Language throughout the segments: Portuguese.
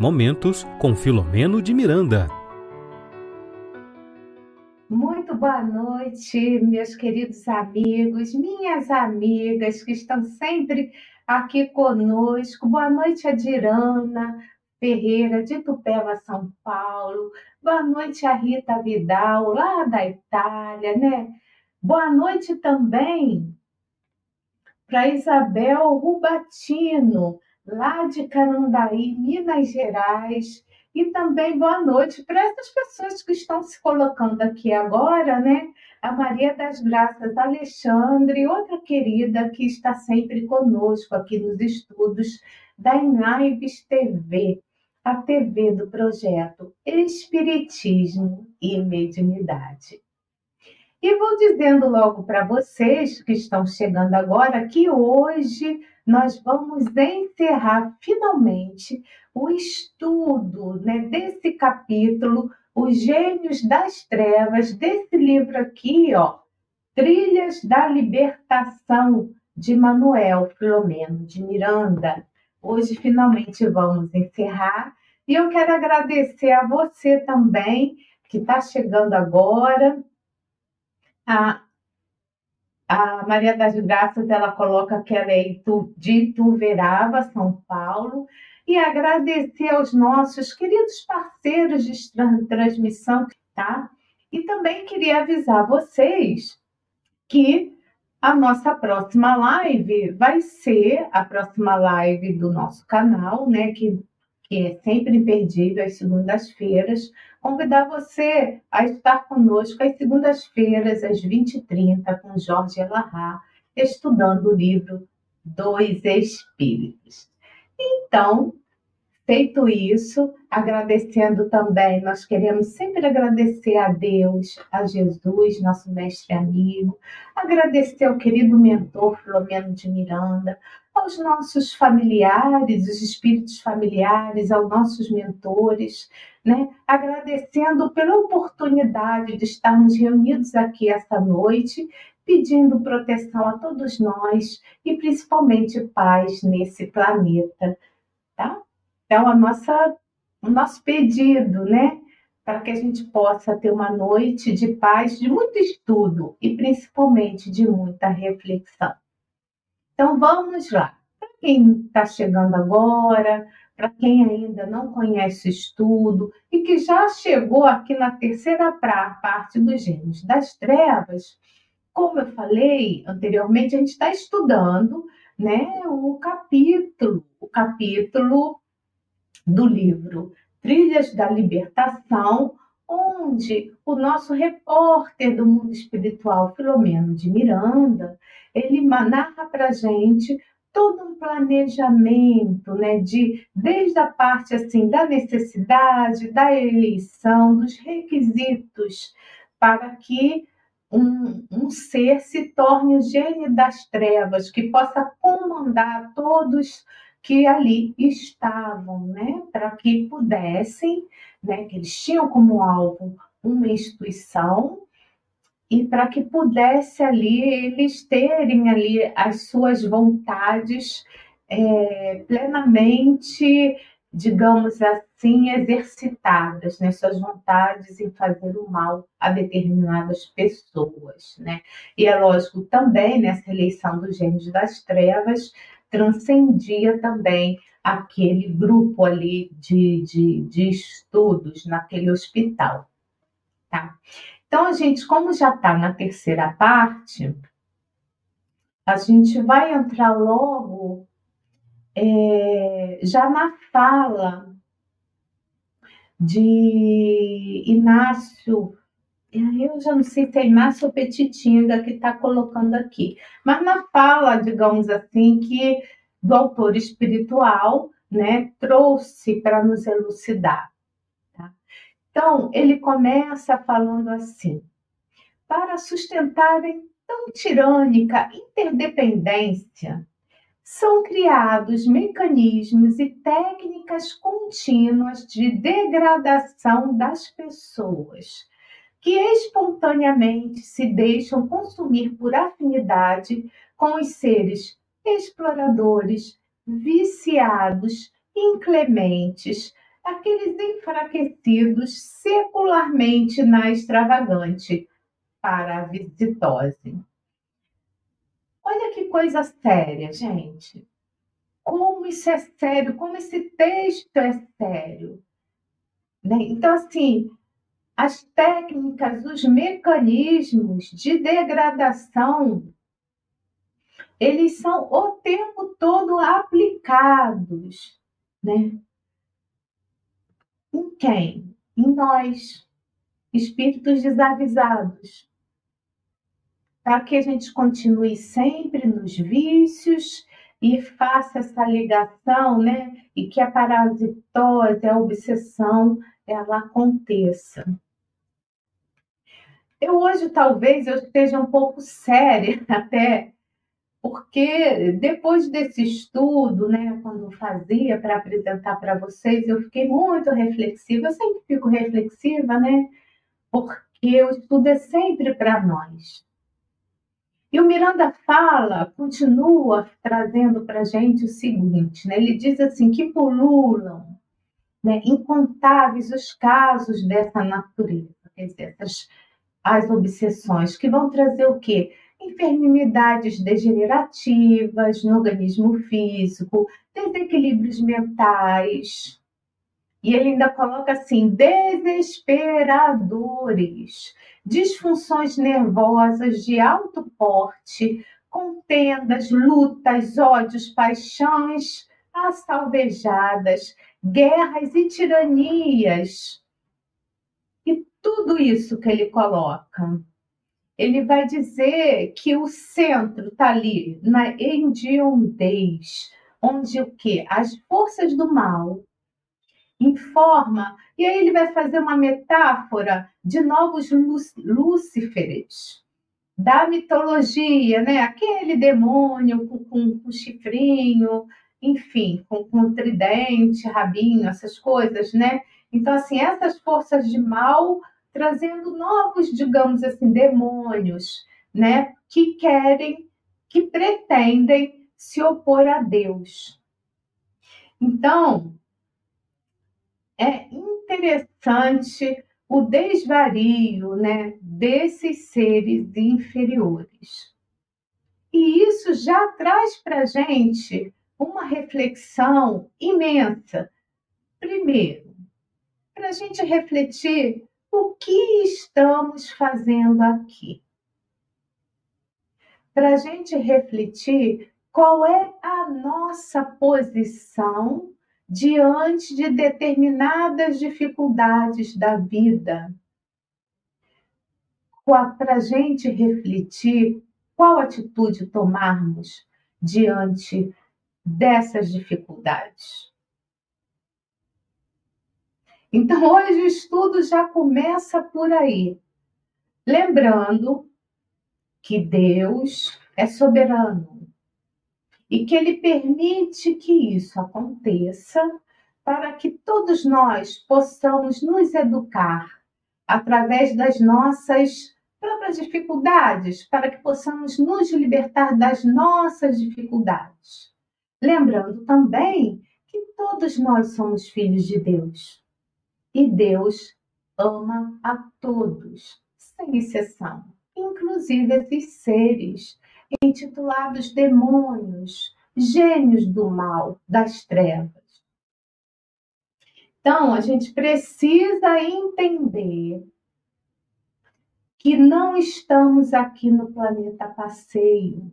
Momentos com Filomeno de Miranda. Muito boa noite, meus queridos amigos, minhas amigas que estão sempre aqui conosco. Boa noite, Adirana Ferreira, de Tupéva, São Paulo. Boa noite, a Rita Vidal, lá da Itália, né? Boa noite também para Isabel Rubatino, lá de Canandaí, Minas Gerais. E também boa noite para essas pessoas que estão se colocando aqui agora, né? A Maria das Graças Alexandre, outra querida que está sempre conosco aqui nos estudos da Inaives TV, a TV do projeto Espiritismo e Mediunidade. E vou dizendo logo para vocês que estão chegando agora que hoje nós vamos encerrar finalmente o estudo né, desse capítulo, Os Gênios das Trevas, desse livro aqui, ó, Trilhas da Libertação, de Manuel Filomeno de Miranda. Hoje finalmente vamos encerrar e eu quero agradecer a você também que está chegando agora. A a Maria das Graças, ela coloca que ela é de Ituverava, São Paulo, e agradecer aos nossos queridos parceiros de transmissão, tá? E também queria avisar vocês que a nossa próxima live vai ser a próxima live do nosso canal, né? Que, que é sempre imperdível às segundas-feiras, convidar você a estar conosco às segundas-feiras, às 20h30, com Jorge Elahá, estudando o livro Dois Espíritos. Então, feito isso, agradecendo também, nós queremos sempre agradecer a Deus, a Jesus, nosso mestre amigo, agradecer ao querido mentor Filomeno de Miranda, aos nossos familiares, os espíritos familiares, aos nossos mentores, né? agradecendo pela oportunidade de estarmos reunidos aqui esta noite, pedindo proteção a todos nós e principalmente paz nesse planeta. Então, a nossa, o nosso pedido, né? Para que a gente possa ter uma noite de paz, de muito estudo e principalmente de muita reflexão. Então vamos lá. Para quem está chegando agora, para quem ainda não conhece o estudo e que já chegou aqui na terceira parte dos Gênios das Trevas, como eu falei anteriormente, a gente está estudando né, o capítulo, o capítulo do livro Trilhas da Libertação, onde o nosso repórter do mundo espiritual, Filomeno de Miranda, ele narra para gente todo um planejamento, né, de desde a parte assim da necessidade, da eleição, dos requisitos para que um, um ser se torne o gênio das trevas, que possa comandar todos que ali estavam, né, para que pudessem, né, que eles tinham como alvo uma instituição e para que pudesse ali eles terem ali as suas vontades é, plenamente, digamos assim, exercitadas, né? suas vontades em fazer o mal a determinadas pessoas. Né? E é lógico também nessa eleição dos gênios das trevas transcendia também aquele grupo ali de, de, de estudos naquele hospital. Tá? Então, gente, como já está na terceira parte, a gente vai entrar logo é, já na fala de Inácio. Eu já não sei se é Inácio ou Petitinga que está colocando aqui, mas na fala, digamos assim, que do autor espiritual né, trouxe para nos elucidar. Então, ele começa falando assim: para sustentarem tão tirânica interdependência, são criados mecanismos e técnicas contínuas de degradação das pessoas, que espontaneamente se deixam consumir por afinidade com os seres exploradores, viciados, inclementes, aqueles enfraquecidos secularmente na extravagante para a visitose. Olha que coisa séria, gente. Como isso é sério, como esse texto é sério. Né? Então, assim, as técnicas, os mecanismos de degradação, eles são o tempo todo aplicados, né? Em quem? Em nós, espíritos desavisados. Para que a gente continue sempre nos vícios e faça essa ligação, né? E que a parasitose, a obsessão, ela aconteça. Eu hoje talvez eu esteja um pouco séria até porque depois desse estudo, né, quando fazia para apresentar para vocês, eu fiquei muito reflexiva. Eu sempre fico reflexiva, né? Porque o estudo é sempre para nós. E o Miranda fala, continua trazendo para a gente o seguinte, né? Ele diz assim que pululam, né, incontáveis os casos dessa natureza, quer dizer, essas, as obsessões que vão trazer o quê? enfermidades degenerativas no organismo físico, desequilíbrios mentais. E ele ainda coloca assim: desesperadores, disfunções nervosas de alto porte, contendas, lutas, ódios, paixões assalvejadas, guerras e tiranias. Tudo isso que ele coloca ele vai dizer que o centro está ali na hediondez, onde o que? As forças do mal informa, e aí ele vai fazer uma metáfora de novos Lúciferes, da mitologia, né? Aquele demônio com, com, com chifrinho, enfim, com, com tridente, rabinho, essas coisas, né? Então, assim, essas forças de mal trazendo novos, digamos assim, demônios, né, que querem, que pretendem se opor a Deus. Então, é interessante o desvario, né, desses seres inferiores. E isso já traz para a gente uma reflexão imensa. Primeiro, para a gente refletir o que estamos fazendo aqui? Para a gente refletir qual é a nossa posição diante de determinadas dificuldades da vida. Para a gente refletir qual atitude tomarmos diante dessas dificuldades. Então, hoje o estudo já começa por aí. Lembrando que Deus é soberano e que Ele permite que isso aconteça para que todos nós possamos nos educar através das nossas próprias dificuldades, para que possamos nos libertar das nossas dificuldades. Lembrando também que todos nós somos filhos de Deus. E Deus ama a todos, sem exceção, inclusive esses seres intitulados demônios, gênios do mal, das trevas. Então, a gente precisa entender que não estamos aqui no planeta passeio.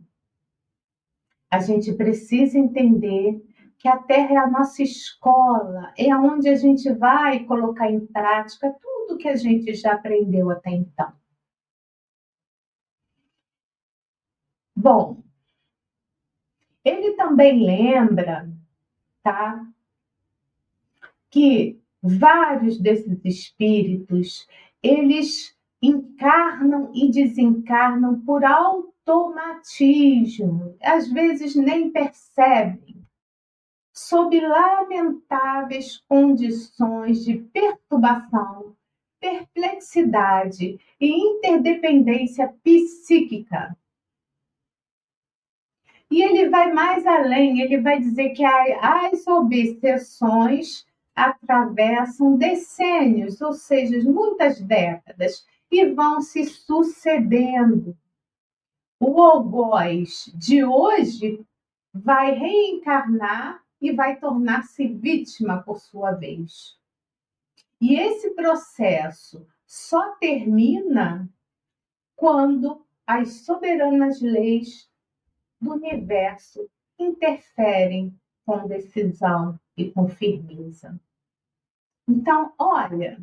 A gente precisa entender que a Terra é a nossa escola, é onde a gente vai colocar em prática tudo que a gente já aprendeu até então. Bom, ele também lembra, tá? Que vários desses espíritos, eles encarnam e desencarnam por automatismo, às vezes nem percebem sob lamentáveis condições de perturbação, perplexidade e interdependência psíquica. E ele vai mais além, ele vai dizer que as obsessões atravessam decênios, ou seja, muitas décadas, e vão se sucedendo. O algoz de hoje vai reencarnar e vai tornar-se vítima por sua vez. E esse processo só termina quando as soberanas leis do universo interferem com decisão e com firmeza. Então, olha,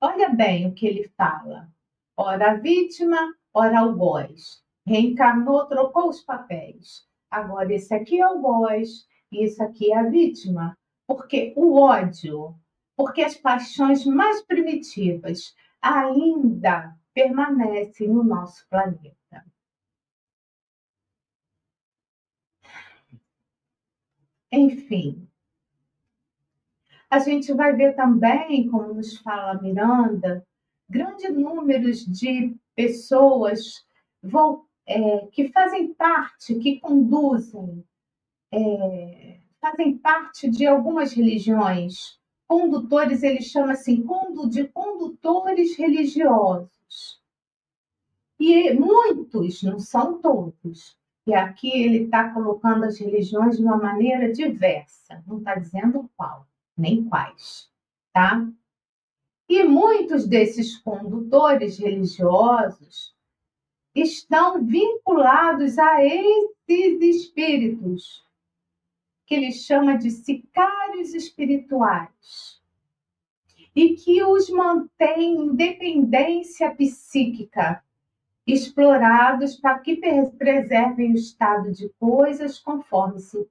olha bem o que ele fala. Ora a vítima, ora algoz. Reencarnou, trocou os papéis. Agora esse aqui é o algoz esse aqui é a vítima. Porque o ódio, porque as paixões mais primitivas ainda permanecem no nosso planeta. Enfim, a gente vai ver também, como nos fala Miranda, grandes números de pessoas é, que fazem parte, que conduzem, é, fazem parte de algumas religiões. Condutores, ele chama assim de condutores religiosos. E muitos, não são todos, e aqui ele está colocando as religiões de uma maneira diversa, não está dizendo qual nem quais, tá? E muitos desses condutores religiosos estão vinculados a esses espíritos, que ele chama de sicários espirituais, e que os mantém em dependência psíquica, explorados para que preservem o estado de coisas conforme se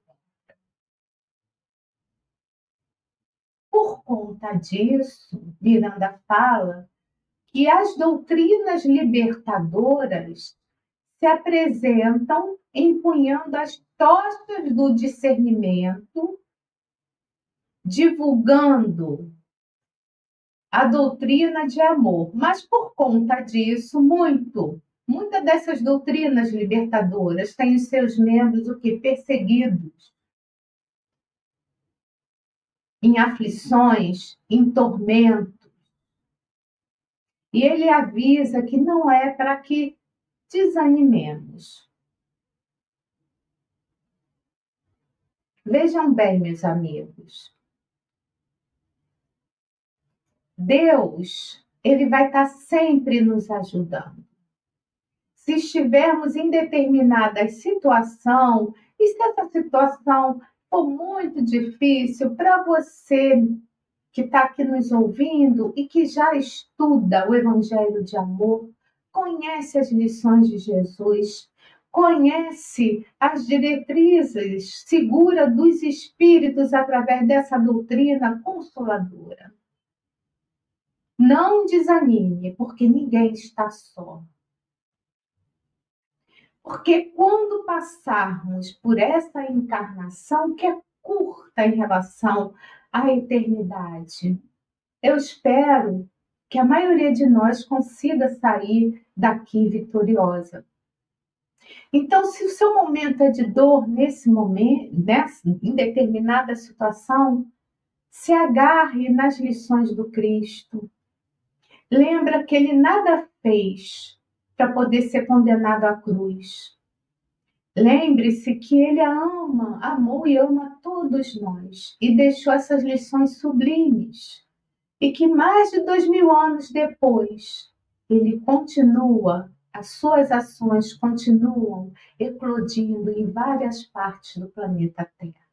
Por conta disso, Miranda fala que as doutrinas libertadoras se apresentam empunhando as tochas do discernimento, divulgando a doutrina de amor. Mas por conta disso, muito, muitas dessas doutrinas libertadoras têm os seus membros o que perseguidos, em aflições, em tormentos. E ele avisa que não é para que desanimemos. Vejam bem, meus amigos. Deus, ele vai estar sempre nos ajudando. Se estivermos em determinada situação, e se essa situação for muito difícil para você que está aqui nos ouvindo e que já estuda o Evangelho de Amor, conhece as lições de Jesus, conhece as diretrizes segura dos Espíritos através dessa doutrina consoladora. Não desanime, porque ninguém está só. Porque quando passarmos por essa encarnação, que é curta em relação à eternidade, eu espero que a maioria de nós consiga sair daqui vitoriosa. Então, se o seu momento é de dor nesse momento, nessa, em determinada situação, se agarre nas lições do Cristo. Lembra que ele nada fez para poder ser condenado à cruz. Lembre-se que ele ama, amou e ama todos nós e deixou essas lições sublimes. E que mais de dois mil anos depois, ele continua, as suas ações continuam eclodindo em várias partes do planeta Terra.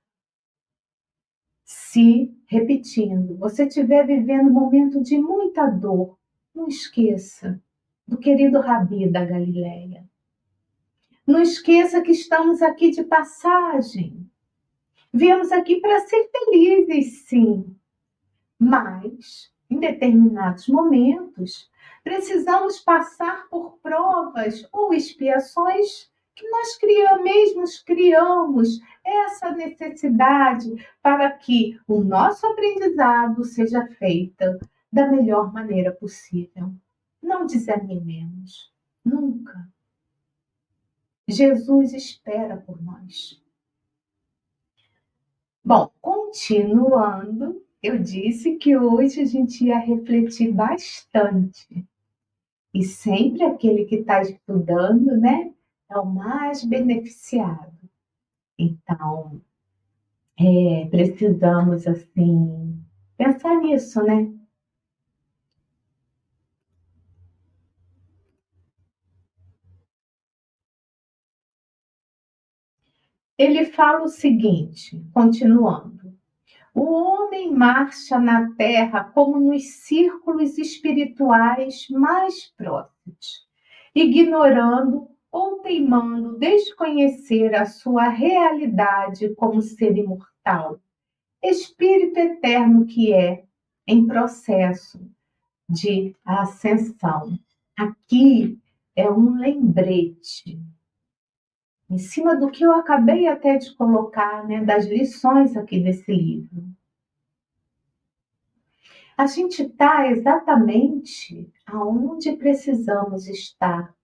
Se, repetindo, você estiver vivendo um momento de muita dor, não esqueça do querido Rabi da Galileia. Não esqueça que estamos aqui de passagem. Viemos aqui para ser felizes, sim. Mas, em determinados momentos, precisamos passar por provas ou expiações que nós criamos, mesmos criamos essa necessidade para que o nosso aprendizado seja feito da melhor maneira possível. Não desanimemos, nunca. Jesus espera por nós. Bom, continuando, eu disse que hoje a gente ia refletir bastante. E sempre aquele que está estudando, né, é o mais beneficiado. Então, é, precisamos, assim, pensar nisso, né? Ele fala o seguinte, continuando: o homem marcha na terra como nos círculos espirituais mais próximos, ignorando ou teimando desconhecer a sua realidade como ser imortal, espírito eterno que é, em processo de ascensão. Aqui é um lembrete em cima do que eu acabei até de colocar, né, das lições aqui desse livro. A gente está exatamente aonde precisamos estar.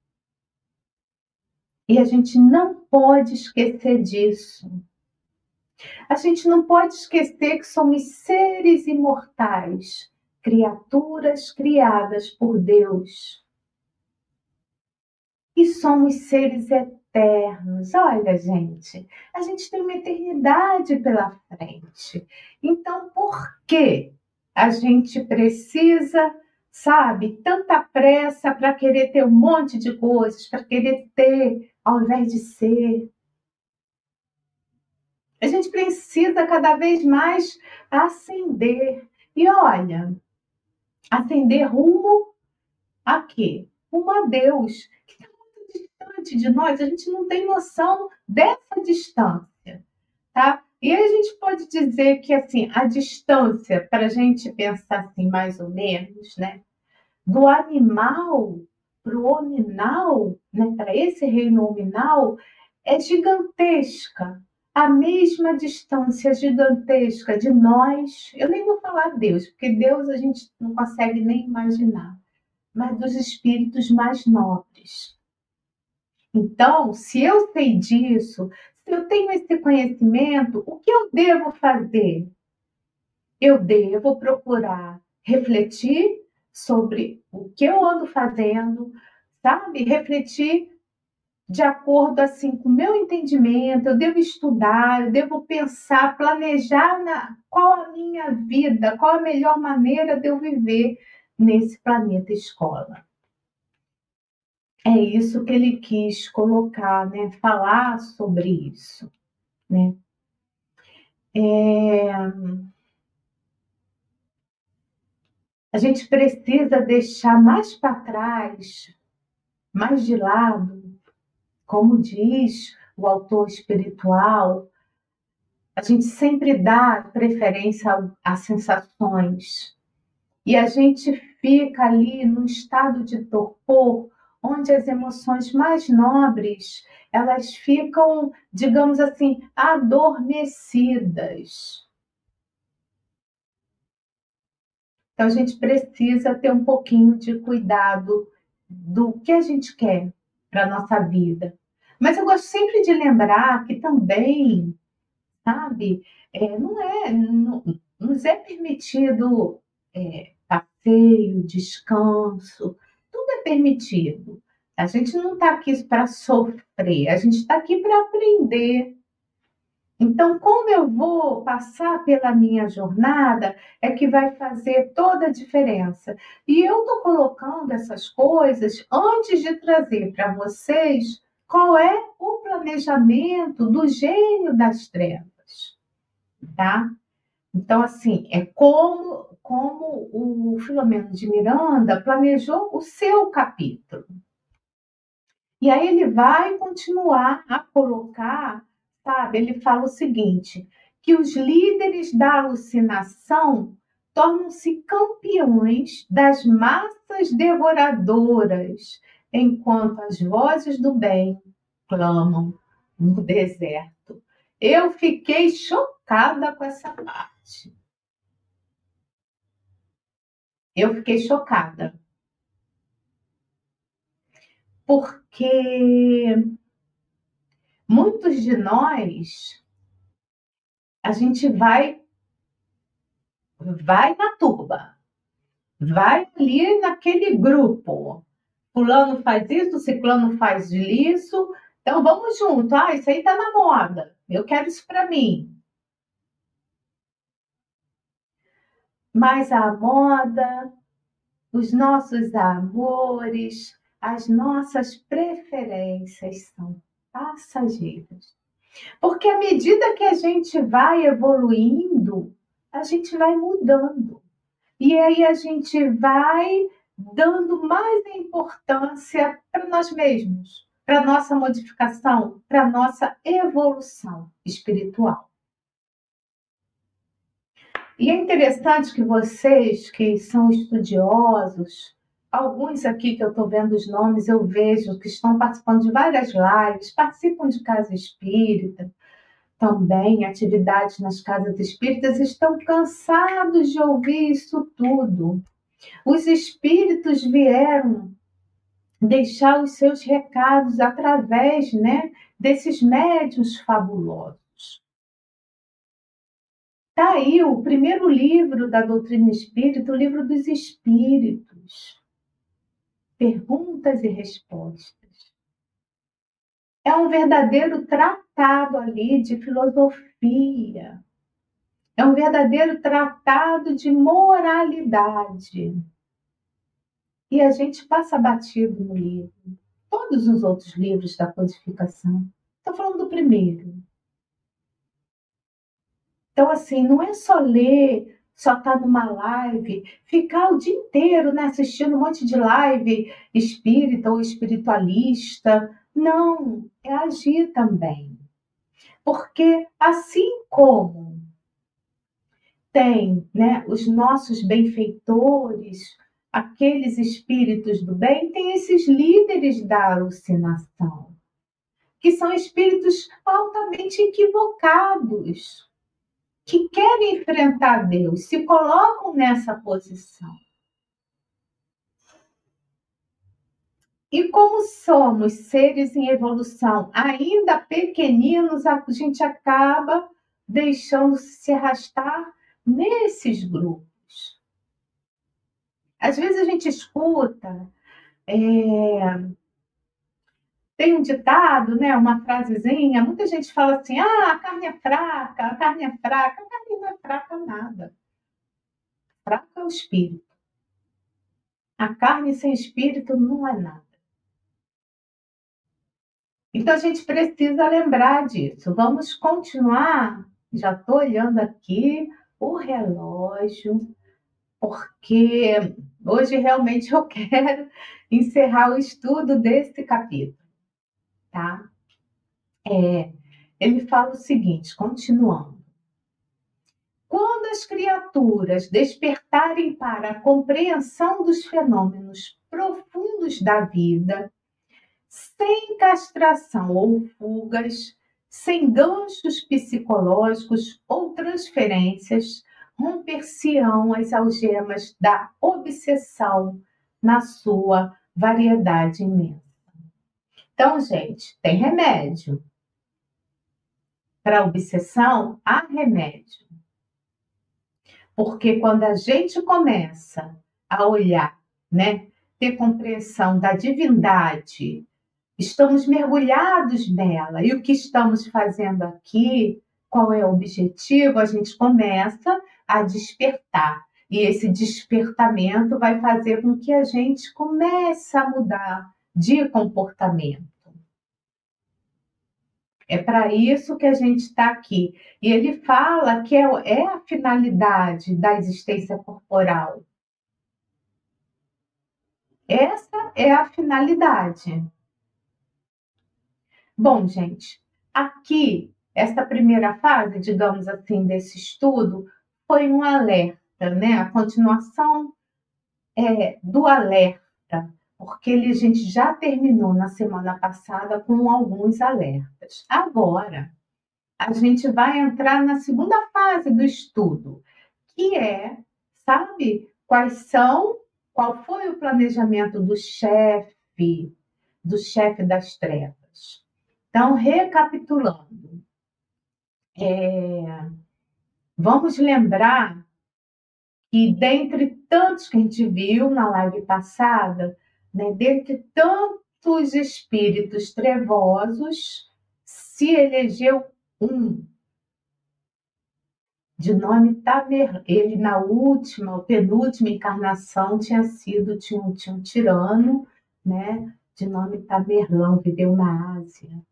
E a gente não pode esquecer disso. A gente não pode esquecer que somos seres imortais, criaturas criadas por Deus. E somos seres eternos eternos. Olha, gente, a gente tem uma eternidade pela frente. Então, por que a gente precisa, sabe, tanta pressa para querer ter um monte de coisas, para querer ter ao invés de ser? A gente precisa cada vez mais ascender. E olha, ascender rumo a quê? Rumo a Deus, distante de nós, a gente não tem noção dessa distância, tá? E a gente pode dizer que assim a distância, para a gente pensar assim mais ou menos, né, do animal para o hominal, né, para esse reino hominal, é gigantesca. A mesma distância gigantesca de nós, eu nem vou falar Deus, porque Deus a gente não consegue nem imaginar, mas dos espíritos mais nobres. Então, se eu sei disso, se eu tenho esse conhecimento, o que eu devo fazer? Eu devo procurar refletir sobre o que eu ando fazendo, sabe? Refletir de acordo assim com o meu entendimento, eu devo estudar, eu devo pensar, planejar na, qual a minha vida, qual a melhor maneira de eu viver nesse planeta escola é isso que ele quis colocar, né? Falar sobre isso, né? É... A gente precisa deixar mais para trás, mais de lado, como diz o autor espiritual, a gente sempre dá preferência às sensações. E a gente fica ali num estado de torpor onde as emoções mais nobres elas ficam, digamos assim, adormecidas. Então a gente precisa ter um pouquinho de cuidado do que a gente quer para nossa vida. Mas eu gosto sempre de lembrar que também, sabe, é, não é, não, nos é permitido é, passeio, descanso, permitido. A gente não está aqui para sofrer, a gente está aqui para aprender. Então, como eu vou passar pela minha jornada é que vai fazer toda a diferença. E eu estou colocando essas coisas antes de trazer para vocês qual é o planejamento do gênio das trevas, tá? Então, assim, é como, como o Filomeno de Miranda planejou o seu capítulo. E aí ele vai continuar a colocar, sabe? Ele fala o seguinte: que os líderes da alucinação tornam-se campeões das massas devoradoras, enquanto as vozes do bem clamam no deserto. Eu fiquei chocada com essa parte. Eu fiquei chocada. Porque muitos de nós, a gente vai vai na turba, vai ali naquele grupo. Fulano faz isso, ciclano faz isso, então vamos junto. Ah, isso aí tá na moda. Eu quero isso para mim. Mas a moda, os nossos amores, as nossas preferências são passageiras. Porque à medida que a gente vai evoluindo, a gente vai mudando. E aí a gente vai dando mais importância para nós mesmos, para nossa modificação, para nossa evolução espiritual. E é interessante que vocês que são estudiosos, alguns aqui que eu estou vendo os nomes, eu vejo que estão participando de várias lives, participam de casa espírita, também atividades nas casas espíritas, estão cansados de ouvir isso tudo. Os espíritos vieram deixar os seus recados através né, desses médios fabulosos. Está aí o primeiro livro da doutrina espírita, o livro dos espíritos. Perguntas e respostas. É um verdadeiro tratado ali de filosofia. É um verdadeiro tratado de moralidade. E a gente passa batido no livro. Todos os outros livros da codificação. Estou falando do primeiro. Então, assim, não é só ler, só estar tá numa live, ficar o dia inteiro né, assistindo um monte de live espírita ou espiritualista. Não, é agir também. Porque assim como tem né, os nossos benfeitores, aqueles espíritos do bem, tem esses líderes da alucinação, que são espíritos altamente equivocados que querem enfrentar Deus, se colocam nessa posição. E como somos seres em evolução, ainda pequeninos, a gente acaba deixando se arrastar nesses grupos. Às vezes a gente escuta é, tem um ditado, né, uma frasezinha, muita gente fala assim: ah, a carne é fraca, a carne é fraca. A carne não é fraca nada. Fraca é o espírito. A carne sem espírito não é nada. Então a gente precisa lembrar disso. Vamos continuar. Já estou olhando aqui o relógio, porque hoje realmente eu quero encerrar o estudo desse capítulo tá? É, ele fala o seguinte, continuando. Quando as criaturas despertarem para a compreensão dos fenômenos profundos da vida, sem castração ou fugas, sem ganchos psicológicos ou transferências, romper-se-ão as algemas da obsessão na sua variedade imensa. Então, gente, tem remédio. Para obsessão, há remédio. Porque quando a gente começa a olhar, né, ter compreensão da divindade, estamos mergulhados nela. E o que estamos fazendo aqui, qual é o objetivo? A gente começa a despertar. E esse despertamento vai fazer com que a gente comece a mudar de comportamento. É para isso que a gente está aqui. E ele fala que é, é a finalidade da existência corporal. Essa é a finalidade. Bom, gente, aqui, esta primeira fase, digamos assim, desse estudo, foi um alerta, né? A continuação é, do alerta porque ele, a gente já terminou na semana passada com alguns alertas. Agora, a gente vai entrar na segunda fase do estudo, que é, sabe, quais são, qual foi o planejamento do chefe, do chefe das trevas. Então, recapitulando, é, vamos lembrar que dentre tantos que a gente viu na live passada, né, dentre tantos espíritos trevosos, se elegeu um de nome Tamer. Ele, na última, penúltima encarnação, tinha sido, tinha um, tinha um tirano, né, de nome Tamerlão, viveu na Ásia.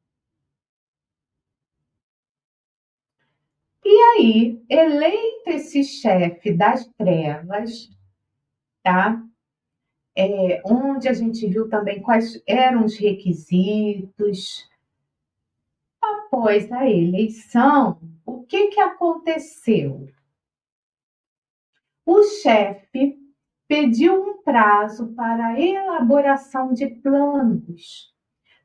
E aí, eleito esse chefe das trevas, tá? É, onde a gente viu também quais eram os requisitos. Após a eleição, o que, que aconteceu? O chefe pediu um prazo para elaboração de planos,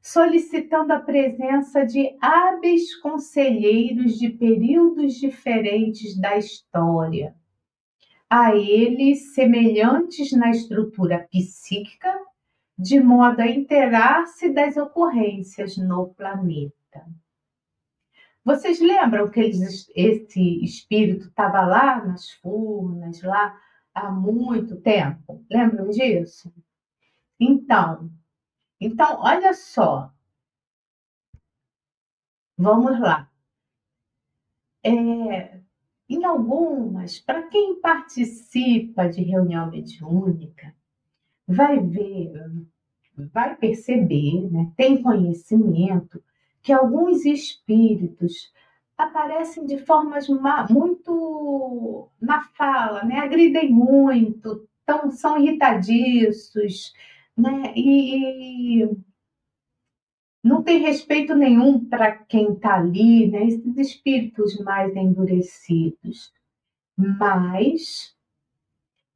solicitando a presença de hábeis conselheiros de períodos diferentes da história, a eles semelhantes na estrutura psíquica, de modo a interar-se das ocorrências no planeta. Vocês lembram que eles, esse espírito estava lá nas furnas, lá há muito tempo? Lembram disso? Então, então olha só. Vamos lá. É, em algumas, para quem participa de reunião mediúnica, vai ver, vai perceber, né, tem conhecimento que alguns espíritos aparecem de formas muito na fala, né? agridem muito, tão, são irritadiços, né? e não tem respeito nenhum para quem está ali, né? esses espíritos mais endurecidos. Mas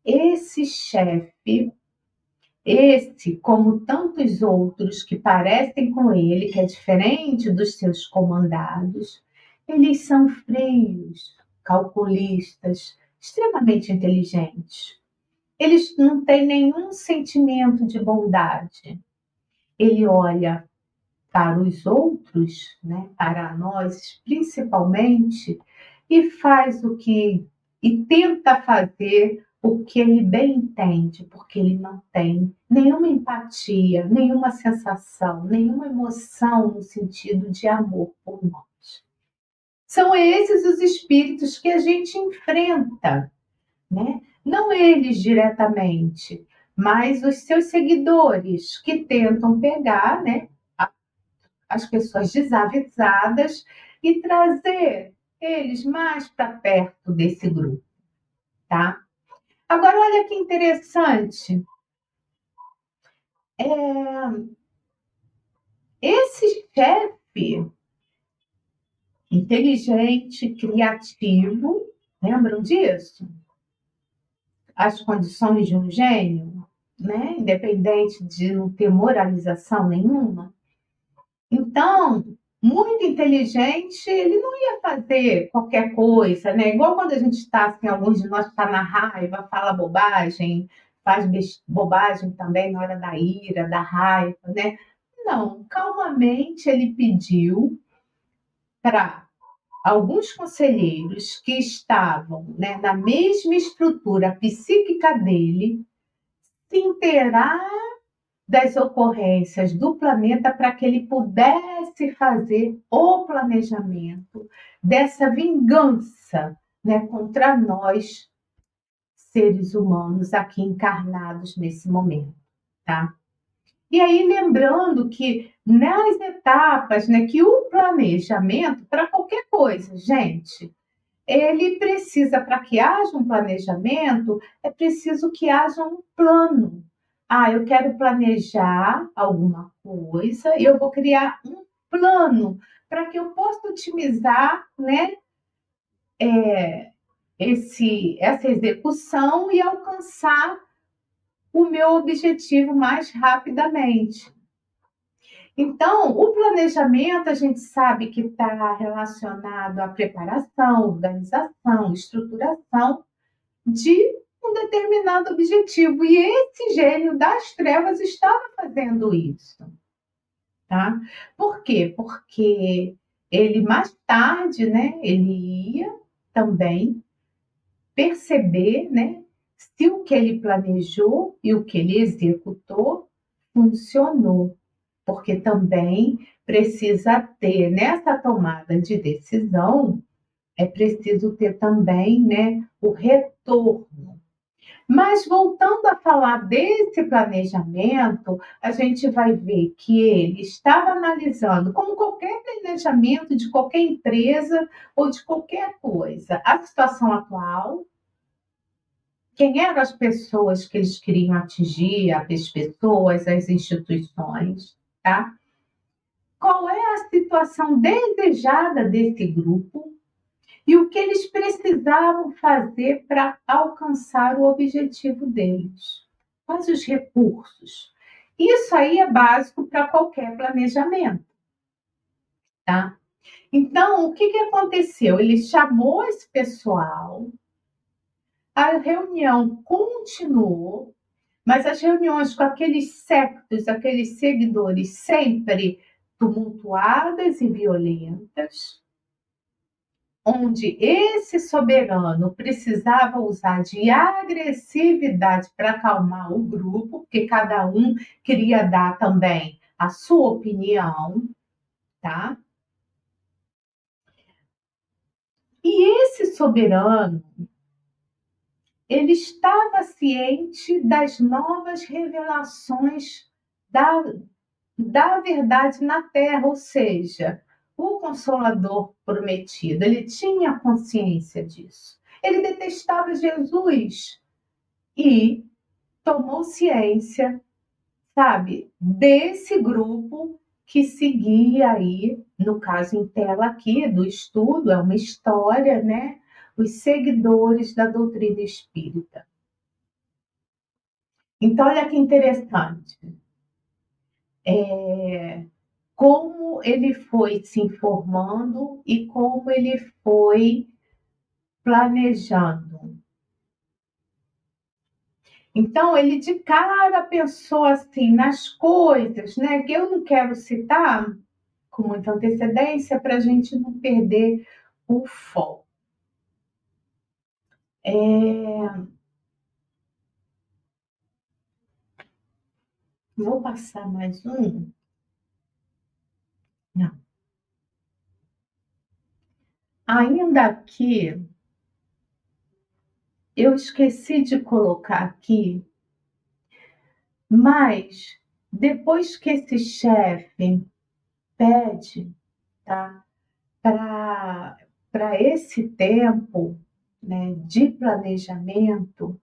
esse chefe esse, como tantos outros que parecem com ele, que é diferente dos seus comandados, eles são frios, calculistas, extremamente inteligentes. Eles não têm nenhum sentimento de bondade. Ele olha para os outros, né, para nós principalmente, e faz o que e tenta fazer o que ele bem entende, porque ele não tem nenhuma empatia, nenhuma sensação, nenhuma emoção no sentido de amor por nós. São esses os espíritos que a gente enfrenta, né? Não eles diretamente, mas os seus seguidores que tentam pegar, né, as pessoas desavisadas e trazer eles mais para perto desse grupo, tá? Agora, olha que interessante. É... Esse chefe inteligente, criativo, lembram disso? As condições de um gênio, né? independente de não ter moralização nenhuma. Então, muito inteligente, ele não ia fazer qualquer coisa, né? Igual quando a gente está, assim, alguns de nós está na raiva, fala bobagem, faz bobagem também na hora da ira, da raiva, né? Não, calmamente ele pediu para alguns conselheiros que estavam né, na mesma estrutura psíquica dele se inteirar das ocorrências do planeta para que ele pudesse fazer o planejamento dessa vingança né, contra nós, seres humanos aqui encarnados nesse momento, tá? E aí lembrando que nas etapas, né, que o planejamento para qualquer coisa, gente, ele precisa para que haja um planejamento, é preciso que haja um plano, ah, eu quero planejar alguma coisa e eu vou criar um plano para que eu possa otimizar, né, é, esse, essa execução e alcançar o meu objetivo mais rapidamente. Então, o planejamento a gente sabe que está relacionado à preparação, organização, estruturação de um determinado objetivo. E esse gênio das trevas estava fazendo isso. Tá? Por quê? Porque ele mais tarde, né, ele ia também perceber, né, se o que ele planejou e o que ele executou funcionou, porque também precisa ter nessa tomada de decisão é preciso ter também, né, o retorno. Mas voltando a falar desse planejamento, a gente vai ver que ele estava analisando, como qualquer planejamento de qualquer empresa ou de qualquer coisa, a situação atual, quem eram as pessoas que eles queriam atingir, as pessoas, as instituições, tá? Qual é a situação desejada desse grupo e o que eles precisavam fazer para alcançar o objetivo deles. Quais os recursos? Isso aí é básico para qualquer planejamento, tá? Então, o que, que aconteceu? Ele chamou esse pessoal, a reunião continuou, mas as reuniões com aqueles sectos, aqueles seguidores sempre tumultuadas e violentas, onde esse soberano precisava usar de agressividade para acalmar o grupo, porque cada um queria dar também a sua opinião, tá? E esse soberano, ele estava ciente das novas revelações da, da verdade na terra, ou seja, o Consolador prometido, ele tinha consciência disso. Ele detestava Jesus e tomou ciência, sabe, desse grupo que seguia aí, no caso em tela aqui do estudo, é uma história, né? Os seguidores da doutrina espírita. Então, olha que interessante. É, como ele foi se informando e como ele foi planejando. Então, ele de cara pensou assim nas coisas, né? Que eu não quero citar com muita antecedência para a gente não perder o foco. É... Vou passar mais um. Não. Ainda aqui, eu esqueci de colocar aqui, mas depois que esse chefe pede, tá, para esse tempo, né, de planejamento,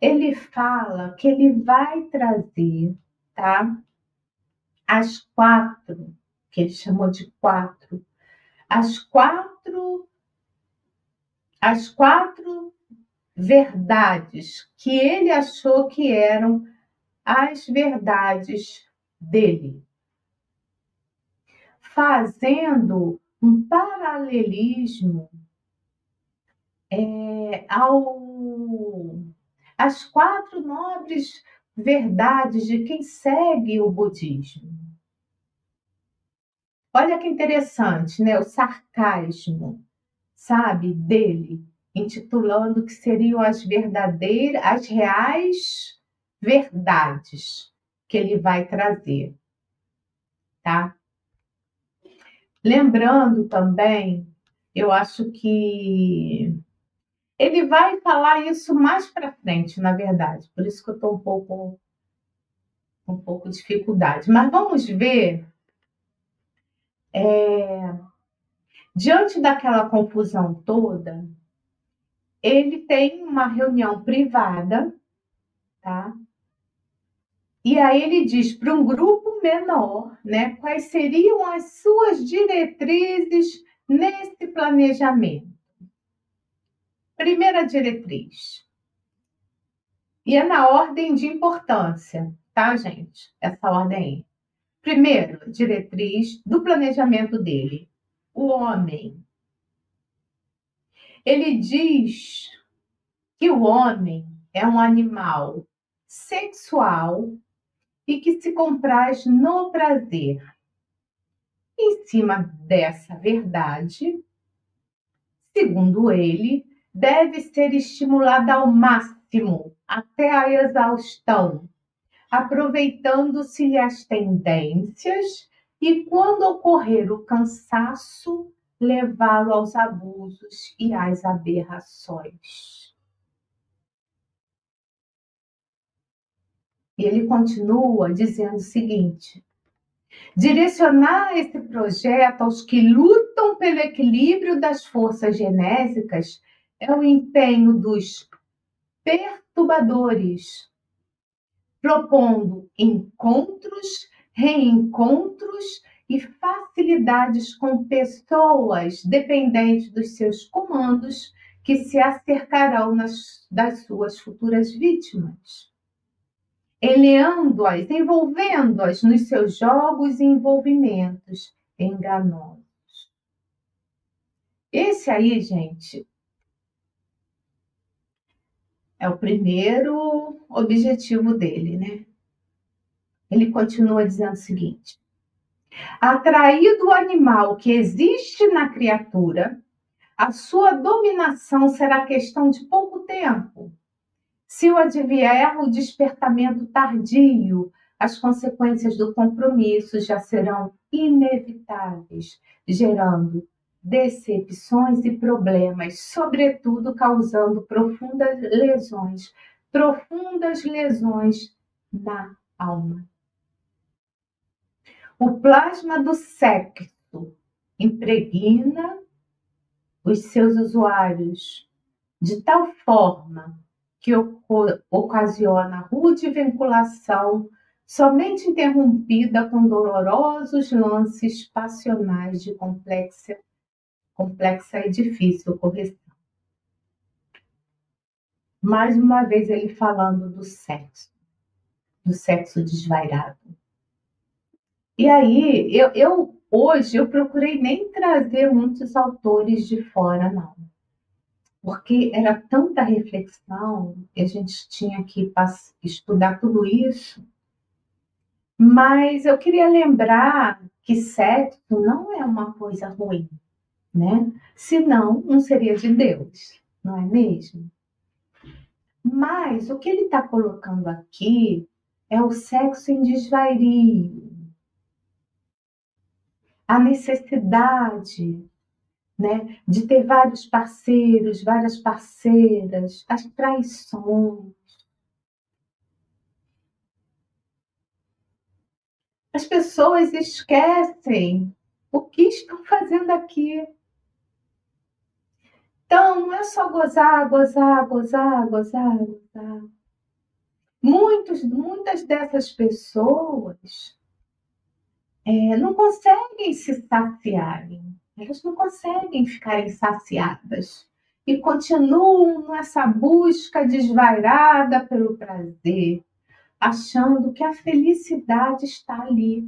ele fala que ele vai trazer, tá, as quatro que ele chamou de quatro, as quatro, as quatro verdades que ele achou que eram as verdades dele, fazendo um paralelismo é, ao as quatro nobres verdades de quem segue o budismo. Olha que interessante, né? O sarcasmo, sabe, dele, intitulando que seriam as verdadeiras, as reais verdades que ele vai trazer, tá? Lembrando também, eu acho que ele vai falar isso mais para frente, na verdade, por isso que eu estou um pouco um pouco de dificuldade. Mas vamos ver é, diante daquela confusão toda, ele tem uma reunião privada, tá? E aí ele diz para um grupo menor, né, quais seriam as suas diretrizes nesse planejamento. Primeira diretriz. E é na ordem de importância, tá, gente? Essa ordem aí. Primeiro, diretriz do planejamento dele, o homem. Ele diz que o homem é um animal sexual e que se compraz no prazer. Em cima dessa verdade, segundo ele, deve ser estimulada ao máximo máximo até a exaustão, aproveitando-se as tendências e, quando ocorrer o cansaço, levá-lo aos abusos e às aberrações. E ele continua dizendo o seguinte: direcionar esse projeto aos que lutam pelo equilíbrio das forças genésicas é o empenho dos perturbadores, propondo encontros, reencontros e facilidades com pessoas dependentes dos seus comandos que se acercarão nas, das suas futuras vítimas, eleando-as, envolvendo-as nos seus jogos e envolvimentos enganosos. Esse aí, gente, é o primeiro objetivo dele, né? Ele continua dizendo o seguinte: atraído o animal que existe na criatura, a sua dominação será questão de pouco tempo. Se o advier o despertamento tardio, as consequências do compromisso já serão inevitáveis, gerando decepções e problemas, sobretudo causando profundas lesões, profundas lesões na alma. O plasma do sexo impregna os seus usuários de tal forma que ocasiona rude vinculação somente interrompida com dolorosos lances passionais de complexa complexa e difícil correção. Mais uma vez ele falando do sexo, do sexo desvairado. E aí, eu, eu hoje eu procurei nem trazer muitos autores de fora, não. Porque era tanta reflexão, e a gente tinha que estudar tudo isso. Mas eu queria lembrar que sexo não é uma coisa ruim né? Senão, não seria de Deus, não é mesmo? Mas o que ele está colocando aqui é o sexo em desvario, a necessidade né, de ter vários parceiros, várias parceiras, as traições. As pessoas esquecem o que estão fazendo aqui. Então, não é só gozar, gozar, gozar, gozar, gozar. Muitos, muitas dessas pessoas é, não conseguem se saciarem, elas não conseguem ficarem saciadas e continuam nessa busca desvairada pelo prazer, achando que a felicidade está ali.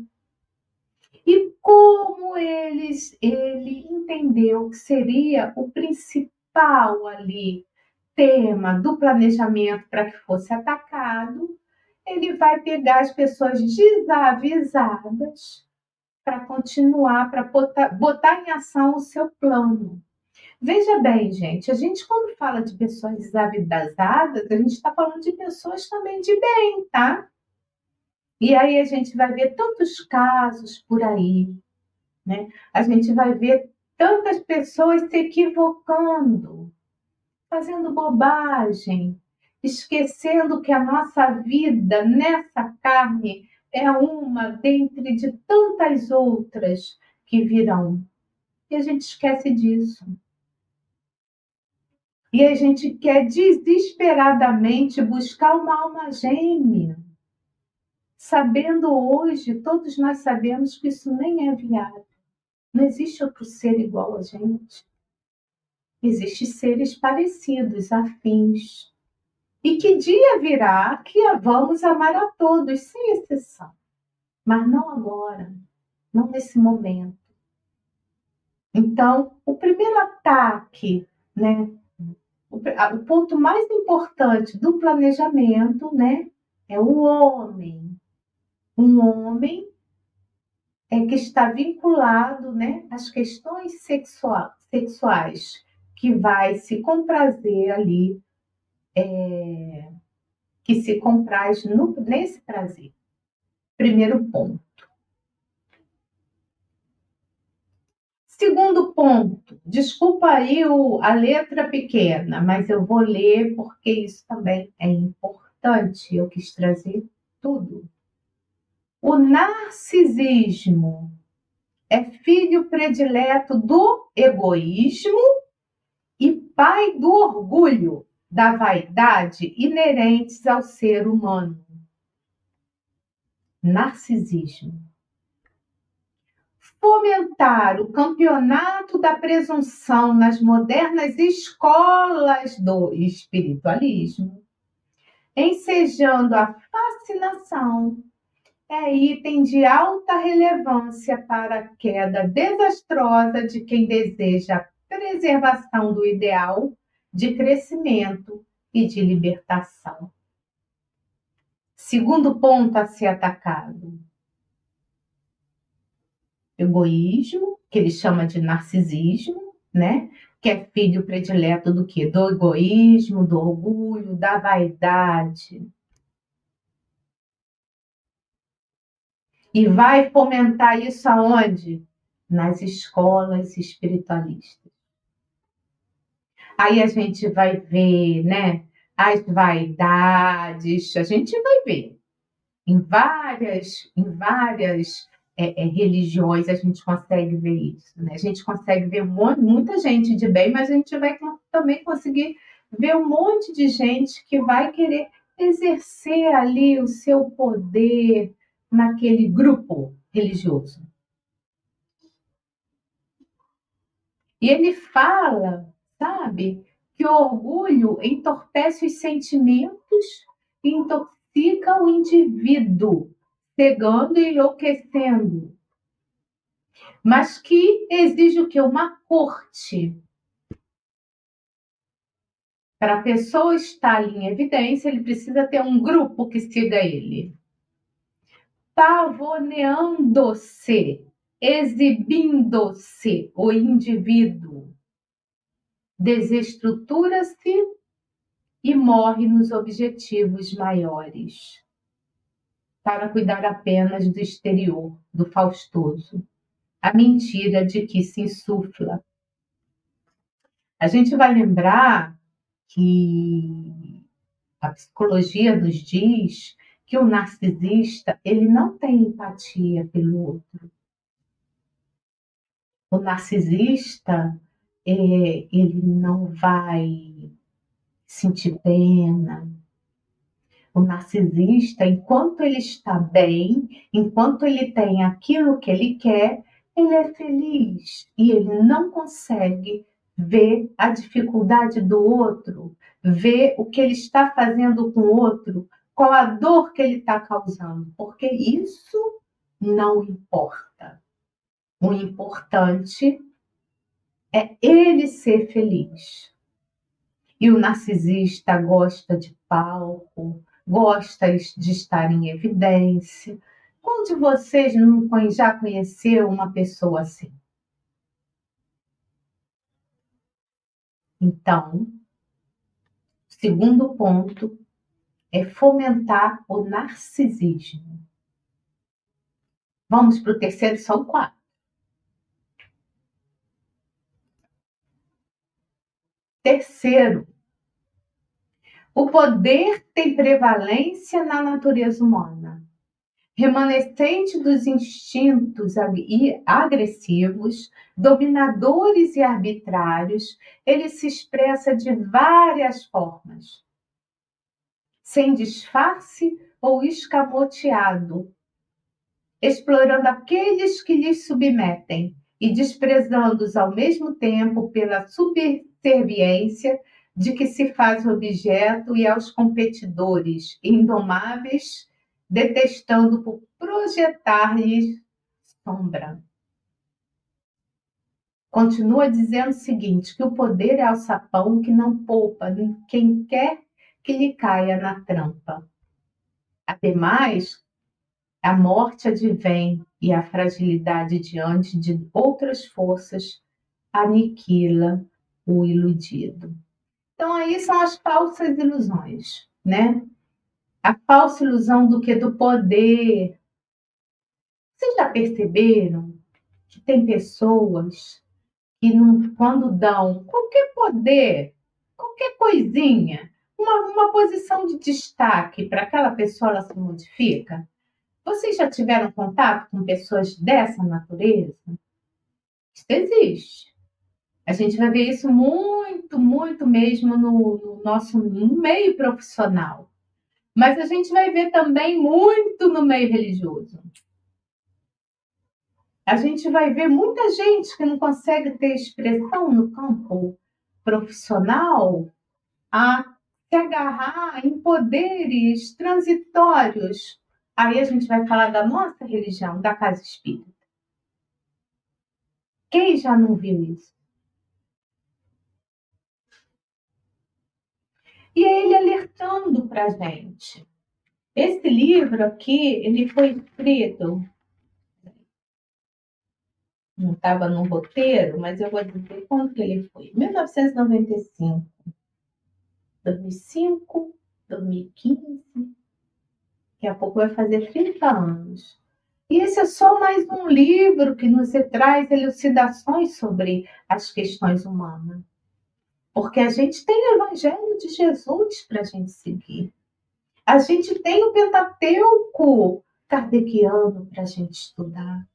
E como eles, ele entendeu que seria o principal principal ali tema do planejamento para que fosse atacado, ele vai pegar as pessoas desavisadas para continuar, para botar, botar em ação o seu plano. Veja bem, gente, a gente quando fala de pessoas desavisadas, a gente está falando de pessoas também de bem, tá? E aí a gente vai ver tantos casos por aí, né? A gente vai ver tantas pessoas se equivocando, fazendo bobagem, esquecendo que a nossa vida nessa carne é uma dentre de tantas outras que virão. E a gente esquece disso. E a gente quer desesperadamente buscar uma alma gêmea, sabendo hoje, todos nós sabemos que isso nem é viável. Não existe outro ser igual a gente. Existem seres parecidos, afins. E que dia virá que vamos amar a todos, sem exceção. Mas não agora, não nesse momento. Então, o primeiro ataque, né, o, ponto mais importante do planejamento, né, é o homem. Um homem é que está vinculado né, às questões sexuais, que vai se comprazer ali é, que se compraz no, nesse prazer. Primeiro ponto. Segundo ponto, desculpa aí o, a letra pequena, mas eu vou ler porque isso também é importante. Eu quis trazer tudo. O narcisismo é filho predileto do egoísmo e pai do orgulho, da vaidade inerentes ao ser humano. Narcisismo. Fomentar o campeonato da presunção nas modernas escolas do espiritualismo, ensejando a fascinação, é item de alta relevância para a queda desastrosa de quem deseja a preservação do ideal de crescimento e de libertação. Segundo ponto a ser atacado: egoísmo, que ele chama de narcisismo, né? Que é filho predileto do que? Do egoísmo, do orgulho, da vaidade. E vai fomentar isso aonde? Nas escolas espiritualistas. Aí a gente vai ver, né? As vaidades, a gente vai ver. Em várias, em várias é, é, religiões a gente consegue ver isso. Né? A gente consegue ver muita gente de bem, mas a gente vai também conseguir ver um monte de gente que vai querer exercer ali o seu poder naquele grupo religioso. E ele fala sabe? Que o orgulho entorpece os sentimentos e intoxica o indivíduo, cegando e enlouquecendo. Mas que exige o que? Uma corte. Para a pessoa estar em evidência, ele precisa ter um grupo que siga ele. Pavoneando-se, exibindo-se o indivíduo. Desestrutura-se e morre nos objetivos maiores, para cuidar apenas do exterior, do faustoso, a mentira de que se insufla. A gente vai lembrar que a psicologia nos diz que o narcisista ele não tem empatia pelo outro. O narcisista é, ele não vai sentir pena. O narcisista, enquanto ele está bem, enquanto ele tem aquilo que ele quer, ele é feliz e ele não consegue ver a dificuldade do outro, ver o que ele está fazendo com o outro, qual a dor que ele está causando, porque isso não importa. O importante é ele ser feliz. E o narcisista gosta de palco, gosta de estar em evidência. Qual de vocês não já conheceu uma pessoa assim? Então, segundo ponto é fomentar o narcisismo. Vamos para o terceiro, são quatro. Terceiro, o poder tem prevalência na natureza humana. Remanescente dos instintos agressivos, dominadores e arbitrários, ele se expressa de várias formas. Sem disfarce ou escamoteado, explorando aqueles que lhes submetem e desprezando-os ao mesmo tempo pela subserviência de que se faz objeto e aos competidores indomáveis, detestando por projetar-lhes sombra. Continua dizendo o seguinte: que o poder é alçapão que não poupa quem quer que lhe caia na trampa. Ademais, a morte advém e a fragilidade diante de outras forças aniquila o iludido. Então, aí são as falsas ilusões, né? A falsa ilusão do que do poder. Vocês já perceberam que tem pessoas que não, quando dão qualquer poder, qualquer coisinha, uma, uma posição de destaque para aquela pessoa, ela se modifica? Vocês já tiveram contato com pessoas dessa natureza? Isso existe. A gente vai ver isso muito, muito mesmo no, no nosso no meio profissional. Mas a gente vai ver também muito no meio religioso. A gente vai ver muita gente que não consegue ter expressão no campo profissional a se agarrar em poderes transitórios. Aí a gente vai falar da nossa religião, da casa espírita. Quem já não viu isso? E é ele alertando para a gente. Esse livro aqui, ele foi escrito não estava no roteiro, mas eu vou dizer quando que ele foi. 1995, 2005, 2015, daqui a pouco vai fazer 30 anos. E esse é só mais um livro que nos traz elucidações sobre as questões humanas. Porque a gente tem o Evangelho de Jesus para a gente seguir. A gente tem o Pentateuco kardeciano para a gente estudar.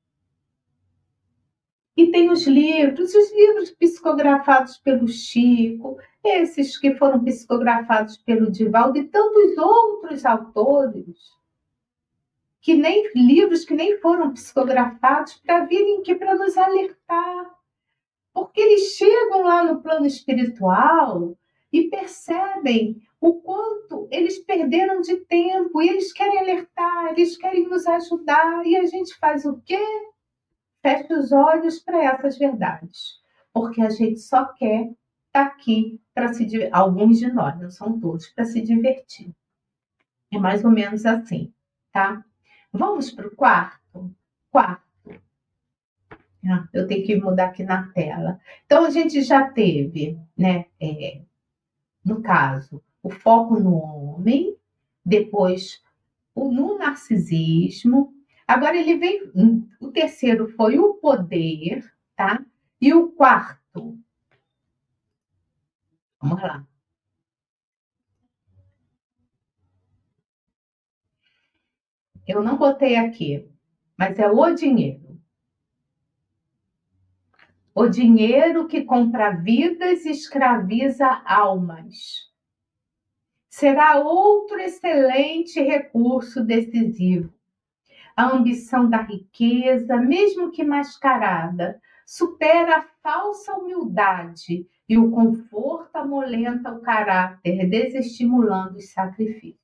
E tem os livros, os livros psicografados pelo Chico, esses que foram psicografados pelo Divaldo e tantos outros autores, que nem livros que nem foram psicografados para virem aqui para nos alertar. Porque eles chegam lá no plano espiritual e percebem o quanto eles perderam de tempo, e eles querem alertar, eles querem nos ajudar, e a gente faz o quê? feche os olhos para essas verdades, porque a gente só quer estar tá aqui para se. Alguns de nós, não são todos, para se divertir. É mais ou menos assim, tá? Vamos para o quarto? Quarto. Ah, eu tenho que mudar aqui na tela. Então, a gente já teve, né? É, no caso, o foco no homem, depois o, no narcisismo, Agora ele vem. O terceiro foi o poder, tá? E o quarto. Vamos lá. Eu não botei aqui, mas é o dinheiro. O dinheiro que compra vidas e escraviza almas. Será outro excelente recurso decisivo a ambição da riqueza, mesmo que mascarada, supera a falsa humildade e o conforto amolenta o caráter, desestimulando os sacrifícios.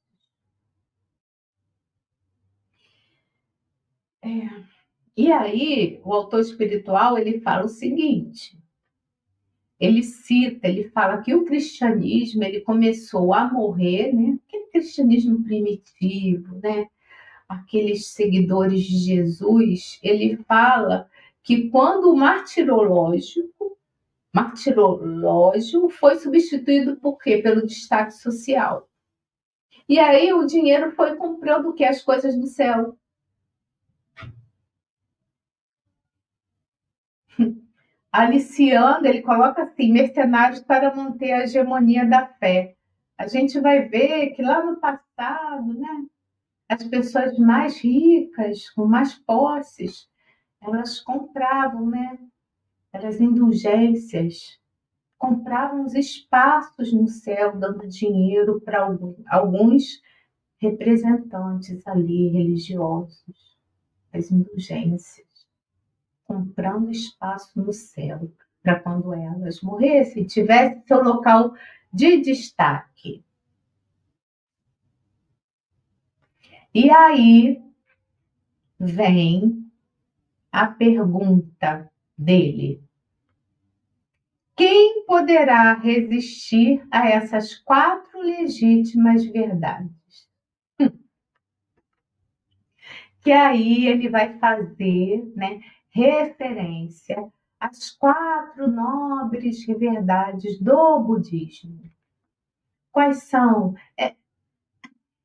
É. E aí, o autor espiritual ele fala o seguinte: ele cita, ele fala que o cristianismo ele começou a morrer, né? Aquele cristianismo primitivo, né? aqueles seguidores de Jesus, ele fala que quando o martirológico, martirológico foi substituído por quê? Pelo destaque social. E aí o dinheiro foi comprando o que? As coisas do céu. Aliciando, ele coloca assim, mercenários para manter a hegemonia da fé. A gente vai ver que lá no passado, né, as pessoas mais ricas, com mais posses, elas compravam, né? Elas indulgências, compravam os espaços no céu, dando dinheiro para alguns representantes ali religiosos, as indulgências, comprando espaço no céu para quando elas morressem, tivesse seu local de destaque. E aí vem a pergunta dele: quem poderá resistir a essas quatro legítimas verdades? Que aí ele vai fazer né, referência às quatro nobres verdades do budismo. quais são. É,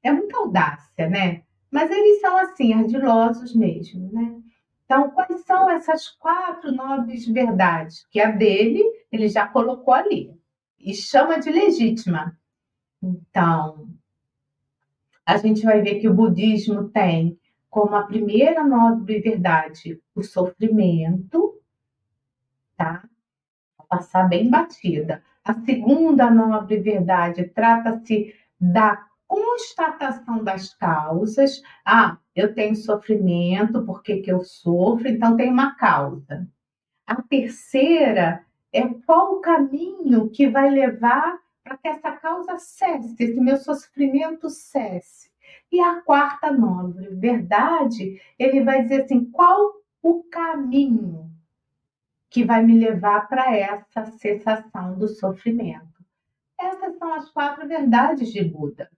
é muita audácia, né? Mas eles são assim, ardilosos mesmo, né? Então, quais são essas quatro nobres verdades? Que a dele, ele já colocou ali e chama de legítima. Então, a gente vai ver que o budismo tem como a primeira nobre verdade o sofrimento, tá? Passar bem batida. A segunda nobre verdade trata-se da constatação das causas. Ah, eu tenho sofrimento, por que, que eu sofro? Então tem uma causa. A terceira é qual o caminho que vai levar para que essa causa cesse, esse meu sofrimento cesse. E a quarta nobre verdade, ele vai dizer assim: qual o caminho que vai me levar para essa cessação do sofrimento? Essas são as quatro verdades de Buda.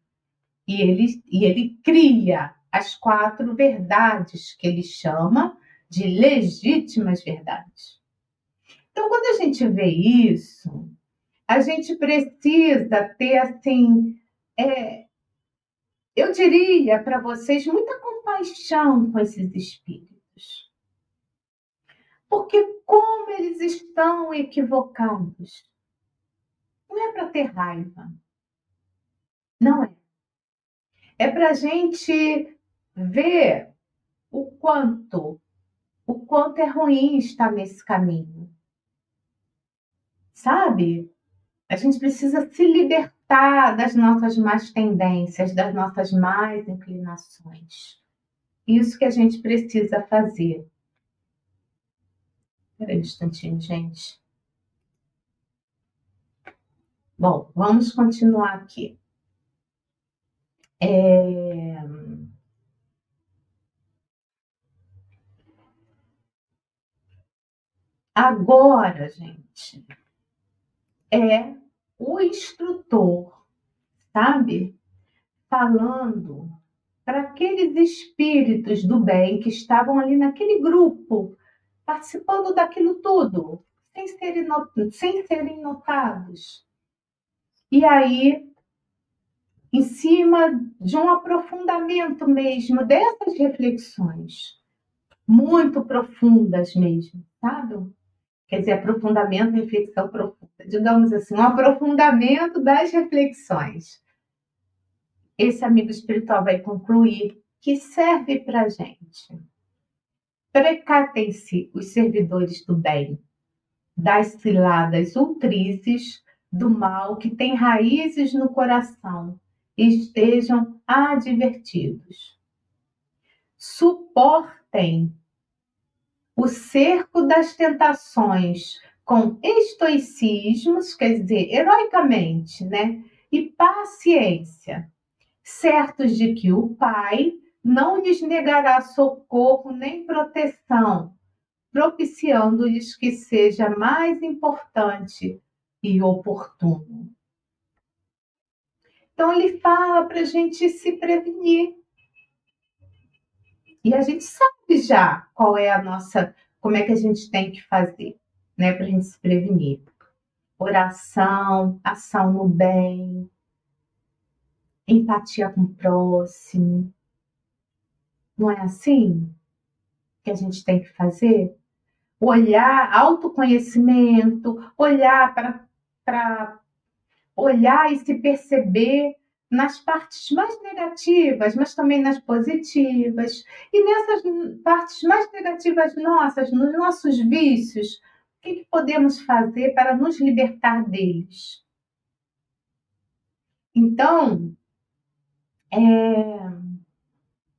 E ele, e ele cria as quatro verdades que ele chama de legítimas verdades. Então, quando a gente vê isso, a gente precisa ter, assim, é, eu diria para vocês, muita compaixão com esses espíritos. Porque como eles estão equivocados. Não é para ter raiva. Não é. É para a gente ver o quanto, o quanto é ruim estar nesse caminho. Sabe? A gente precisa se libertar das nossas más tendências, das nossas más inclinações. Isso que a gente precisa fazer. Espera um instantinho, gente. Bom, vamos continuar aqui. É... Agora, gente, é o instrutor, sabe? Falando para aqueles espíritos do bem que estavam ali naquele grupo, participando daquilo tudo, sem serem, sem serem notados. E aí, em cima de um aprofundamento mesmo dessas reflexões, muito profundas mesmo, sabe? quer dizer, aprofundamento, reflexão profunda. Digamos assim, um aprofundamento das reflexões. Esse amigo espiritual vai concluir que serve para gente. Precatem-se os servidores do bem, das ciladas ultrizes do mal que tem raízes no coração estejam advertidos. Suportem o cerco das tentações com estoicismos, quer dizer, heroicamente, né? E paciência, certos de que o Pai não lhes negará socorro nem proteção, propiciando-lhes que seja mais importante e oportuno. Então, ele fala para a gente se prevenir, e a gente sabe já qual é a nossa, como é que a gente tem que fazer, né, para a gente se prevenir. Oração, ação no bem, empatia com o próximo. Não é assim que a gente tem que fazer? Olhar, autoconhecimento, olhar para olhar e se perceber nas partes mais negativas, mas também nas positivas. E nessas partes mais negativas nossas, nos nossos vícios, o que, que podemos fazer para nos libertar deles? Então, é,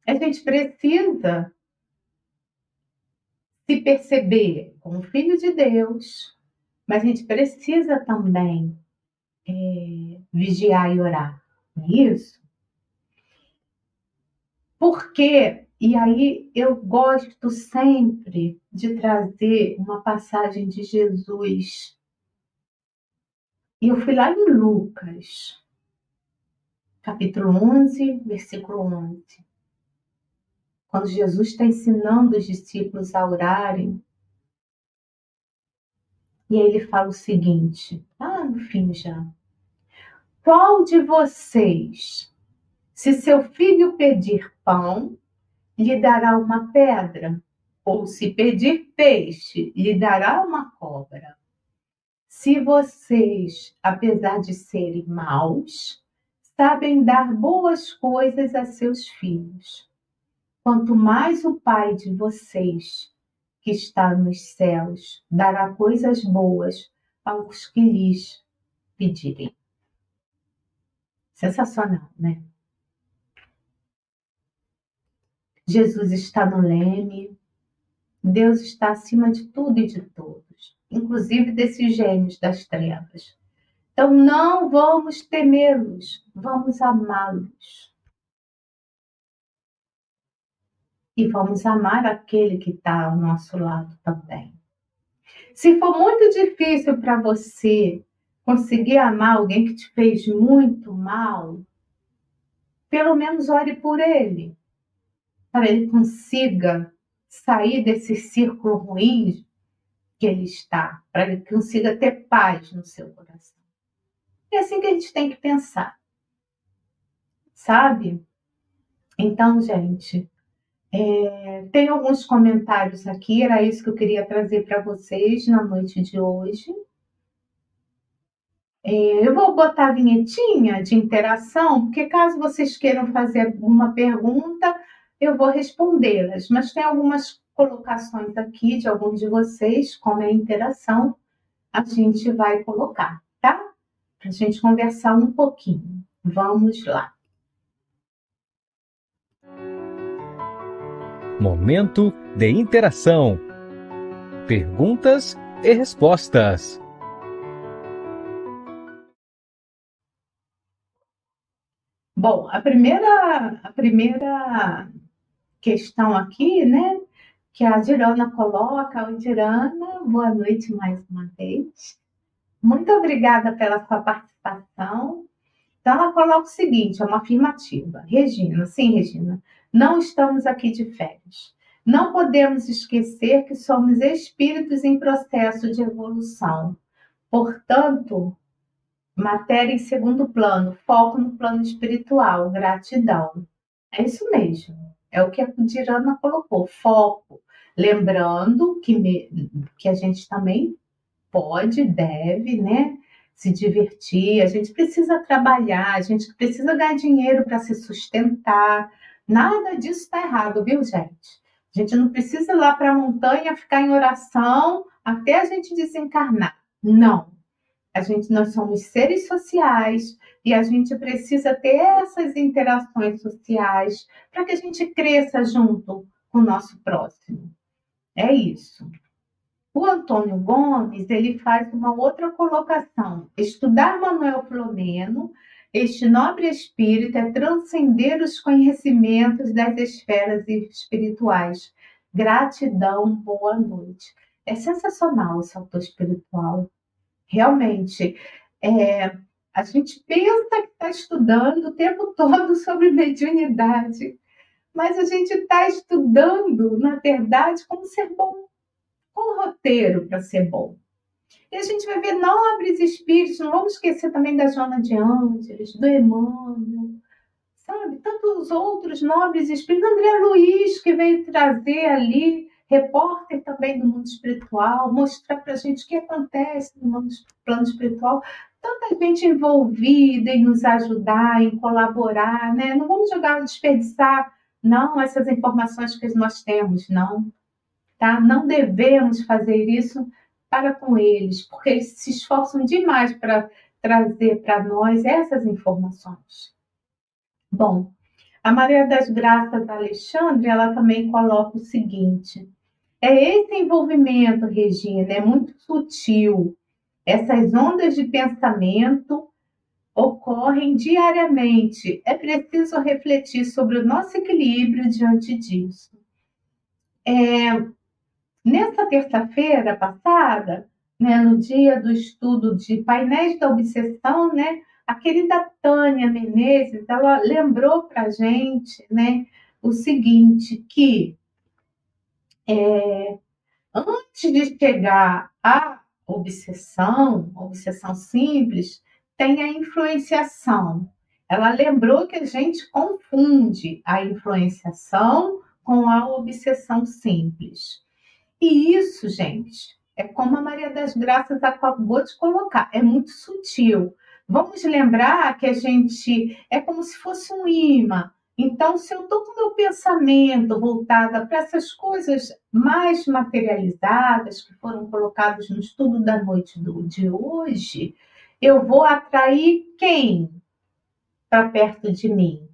a gente precisa se perceber como filho de Deus, mas a gente precisa também é, vigiar e orar não é isso? Porque, e aí eu gosto sempre de trazer uma passagem de Jesus. E eu fui lá em Lucas, capítulo 11, versículo 11. Quando Jesus está ensinando os discípulos a orarem, e aí ele fala o seguinte, lá já. Qual de vocês, se seu filho pedir pão, lhe dará uma pedra? Ou se pedir peixe, lhe dará uma cobra? Se vocês, apesar de serem maus, sabem dar boas coisas a seus filhos, quanto mais o Pai de vocês, que está nos céus, dará coisas boas aos que lhes pedirem. Sensacional, né? Jesus está no leme, Deus está acima de tudo e de todos, inclusive desses gênios das trevas. Então não vamos temê-los, vamos amá-los. E vamos amar aquele que está ao nosso lado também. Se for muito difícil para você conseguir amar alguém que te fez muito mal, pelo menos ore por ele, para ele consiga sair desse círculo ruim que ele está, para ele consiga ter paz no seu coração. É assim que a gente tem que pensar, sabe? Então, gente, é, tem alguns comentários aqui, era isso que eu queria trazer para vocês na noite de hoje. É, eu vou botar a vinhetinha de interação, porque caso vocês queiram fazer uma pergunta, eu vou respondê-las. Mas tem algumas colocações aqui de alguns de vocês, como é a interação, a gente vai colocar, tá? Para a gente conversar um pouquinho. Vamos lá. Momento de interação. Perguntas e respostas. Bom, a primeira, a primeira questão aqui, né, que a Dirana coloca, o Dirana, boa noite mais uma vez. Muito obrigada pela sua participação. Então, ela coloca o seguinte: é uma afirmativa. Regina, sim, Regina, não estamos aqui de férias. Não podemos esquecer que somos espíritos em processo de evolução. Portanto, Matéria em segundo plano, foco no plano espiritual, gratidão. É isso mesmo. É o que a Dirana colocou, foco. Lembrando que, me, que a gente também pode, deve, né? Se divertir, a gente precisa trabalhar, a gente precisa ganhar dinheiro para se sustentar. Nada disso está errado, viu, gente? A gente não precisa ir lá para a montanha ficar em oração até a gente desencarnar. Não. A gente, nós somos seres sociais e a gente precisa ter essas interações sociais para que a gente cresça junto com o nosso próximo. É isso. O Antônio Gomes ele faz uma outra colocação. Estudar Manuel Filomeno, este nobre espírito, é transcender os conhecimentos das esferas espirituais. Gratidão, boa noite. É sensacional esse autor espiritual realmente, é, a gente pensa que está estudando o tempo todo sobre mediunidade, mas a gente está estudando, na verdade, como ser bom, com roteiro para ser bom. E a gente vai ver nobres espíritos, não vamos esquecer também da Joana de Ângeles, do Emmanuel, sabe? Tantos outros nobres espíritos, André Luiz, que veio trazer ali repórter também do mundo espiritual, mostrar para a gente o que acontece no mundo, plano espiritual. Tanta gente envolvida em nos ajudar, em colaborar, né? Não vamos jogar, desperdiçar, não, essas informações que nós temos, não. Tá? Não devemos fazer isso para com eles, porque eles se esforçam demais para trazer para nós essas informações. Bom, a Maria das Graças Alexandre, ela também coloca o seguinte: é esse envolvimento, Regina, é muito sutil. Essas ondas de pensamento ocorrem diariamente. É preciso refletir sobre o nosso equilíbrio diante disso. É, nessa terça-feira passada, né, no dia do estudo de painéis da obsessão, né, a querida Tânia Menezes, ela lembrou para gente né, o seguinte, que é, antes de chegar à obsessão, obsessão simples, tem a influenciação. Ela lembrou que a gente confunde a influenciação com a obsessão simples. E isso, gente, é como a Maria das Graças acabou de colocar, é muito sutil. Vamos lembrar que a gente é como se fosse um imã. Então, se eu estou com meu pensamento voltado para essas coisas mais materializadas que foram colocadas no estudo da noite do, de hoje, eu vou atrair quem para perto de mim?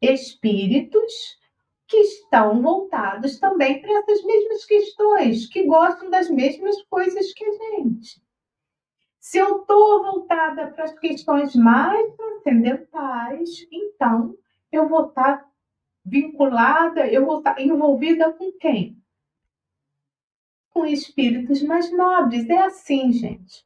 Espíritos que estão voltados também para essas mesmas questões, que gostam das mesmas coisas que a gente. Se eu estou voltada para as questões mais transcendentais, então eu vou estar tá vinculada, eu vou estar tá envolvida com quem? Com espíritos mais nobres. É assim, gente.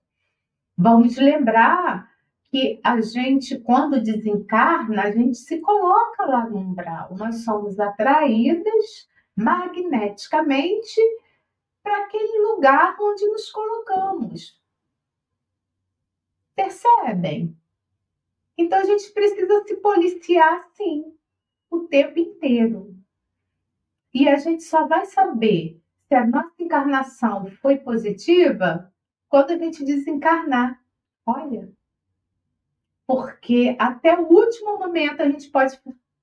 Vamos lembrar que a gente, quando desencarna, a gente se coloca lá no umbral. Nós somos atraídas magneticamente para aquele lugar onde nos colocamos. Percebem? Então a gente precisa se policiar sim, o tempo inteiro. E a gente só vai saber se a nossa encarnação foi positiva quando a gente desencarnar. Olha. Porque até o último momento a gente pode,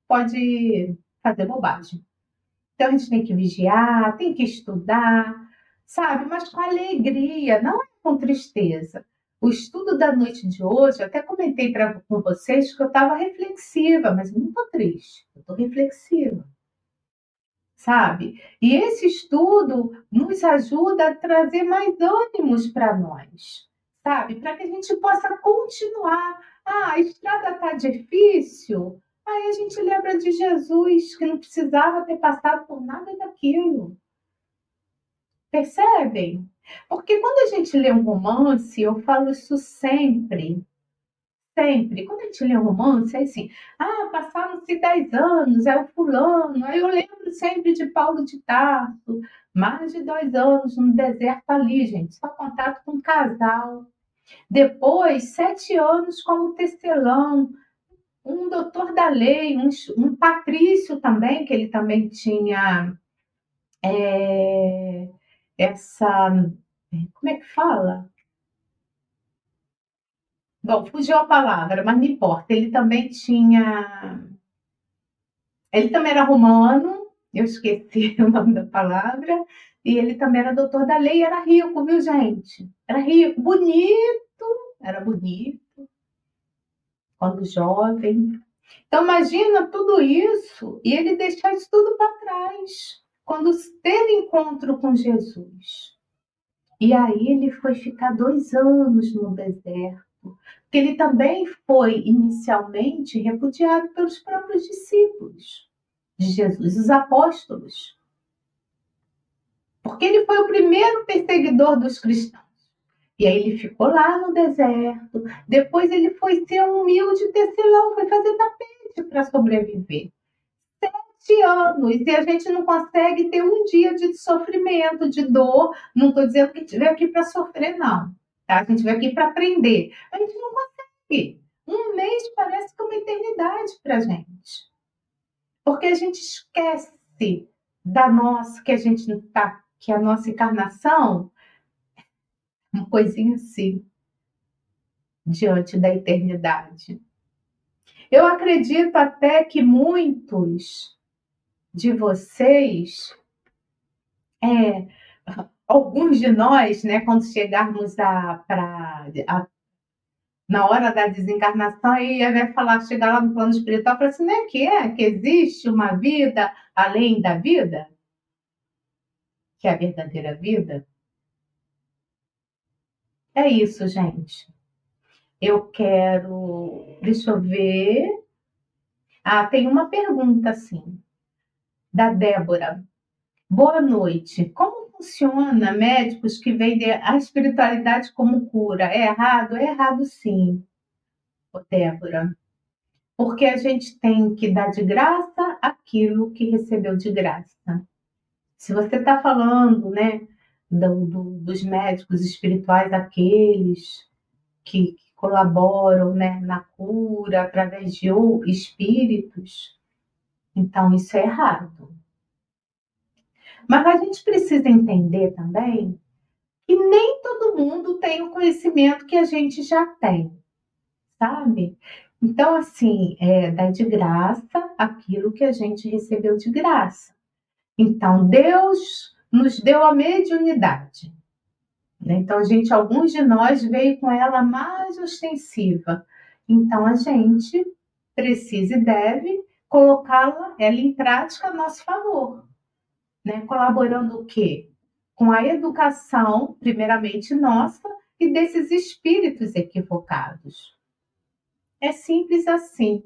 pode fazer bobagem. Então a gente tem que vigiar, tem que estudar, sabe? Mas com alegria, não é com tristeza. O estudo da noite de hoje, eu até comentei pra, com vocês que eu estava reflexiva, mas não estou triste, eu estou reflexiva. Sabe? E esse estudo nos ajuda a trazer mais ânimos para nós, sabe? Para que a gente possa continuar. Ah, a estrada está difícil. Aí a gente lembra de Jesus, que não precisava ter passado por nada daquilo. Percebem? Porque quando a gente lê um romance, eu falo isso sempre, sempre. Quando a gente lê um romance, é assim, ah, passaram-se 10 anos, é o fulano. Aí eu lembro sempre de Paulo de Tarso, mais de dois anos no deserto ali, gente, só contato com um casal. Depois, sete anos como tecelão, um doutor da lei, um, um patrício também, que ele também tinha é, essa. Como é que fala? Bom, fugiu a palavra, mas não importa. Ele também tinha. Ele também era romano, eu esqueci o nome da palavra, e ele também era doutor da lei, era rico, viu, gente? Era rico, bonito, era bonito, quando jovem. Então, imagina tudo isso e ele deixar isso tudo para trás quando teve encontro com Jesus. E aí ele foi ficar dois anos no deserto, porque ele também foi inicialmente repudiado pelos próprios discípulos de Jesus, os apóstolos. Porque ele foi o primeiro perseguidor dos cristãos. E aí ele ficou lá no deserto. Depois ele foi ser um humilde tecelão, foi fazer tapete para sobreviver anos e a gente não consegue ter um dia de sofrimento, de dor. Não estou dizendo que veio aqui para sofrer, não. Tá? A gente veio aqui para aprender. A gente não consegue. Um mês parece que é uma eternidade para a gente. Porque a gente esquece da nossa, que a gente tá, que a nossa encarnação, uma coisinha assim, diante da eternidade. Eu acredito até que muitos de vocês, é, alguns de nós, né, quando chegarmos a, pra, a, na hora da desencarnação, aí vai falar, chegar lá no plano espiritual, falar assim, não é que é? Que existe uma vida além da vida? Que é a verdadeira vida? É isso, gente. Eu quero. Deixa eu ver. Ah, tem uma pergunta assim da Débora. Boa noite. Como funciona médicos que vendem a espiritualidade como cura? É errado? É errado sim, Débora. Porque a gente tem que dar de graça aquilo que recebeu de graça. Se você está falando, né, do, do, dos médicos espirituais, aqueles que, colaboram né, na cura através de espíritos, então isso é errado. Mas a gente precisa entender também que nem todo mundo tem o conhecimento que a gente já tem, sabe? Então, assim, é dar de graça aquilo que a gente recebeu de graça. Então, Deus nos deu a mediunidade. Né? Então, a gente, alguns de nós veio com ela mais ostensiva. Então, a gente precisa e deve colocá-la ela em prática a nosso favor, né? Colaborando o quê? Com a educação, primeiramente nossa, e desses espíritos equivocados. É simples assim.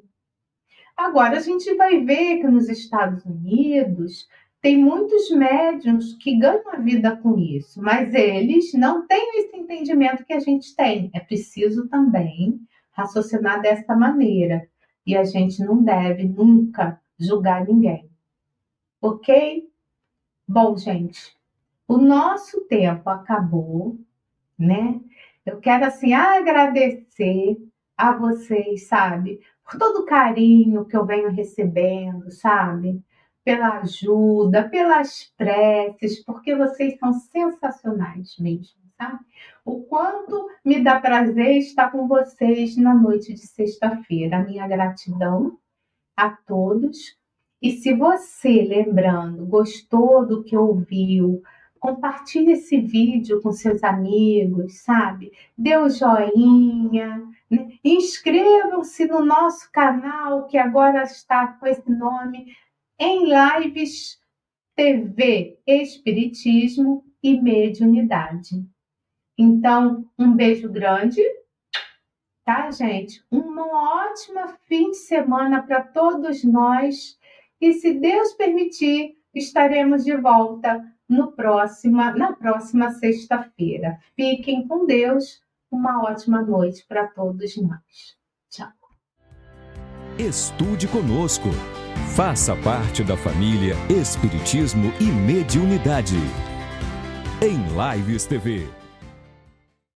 Agora, a gente vai ver que nos Estados Unidos tem muitos médiums que ganham a vida com isso, mas eles não têm esse entendimento que a gente tem. É preciso também raciocinar dessa maneira. E a gente não deve nunca julgar ninguém. Ok? Bom, gente, o nosso tempo acabou, né? Eu quero assim agradecer a vocês, sabe, por todo o carinho que eu venho recebendo, sabe? pela ajuda, pelas preces, porque vocês são sensacionais mesmo, tá? O quanto me dá prazer estar com vocês na noite de sexta-feira. Minha gratidão a todos. E se você, lembrando, gostou do que ouviu, compartilhe esse vídeo com seus amigos, sabe? Dê o um joinha, né? inscrevam-se no nosso canal que agora está com esse nome em lives TV Espiritismo e Mediunidade. Então, um beijo grande, tá, gente? Uma ótima fim de semana para todos nós. E se Deus permitir, estaremos de volta no próxima, na próxima sexta-feira. Fiquem com Deus. Uma ótima noite para todos nós. Tchau. Estude conosco. Faça parte da família Espiritismo e Mediunidade. Em Lives TV.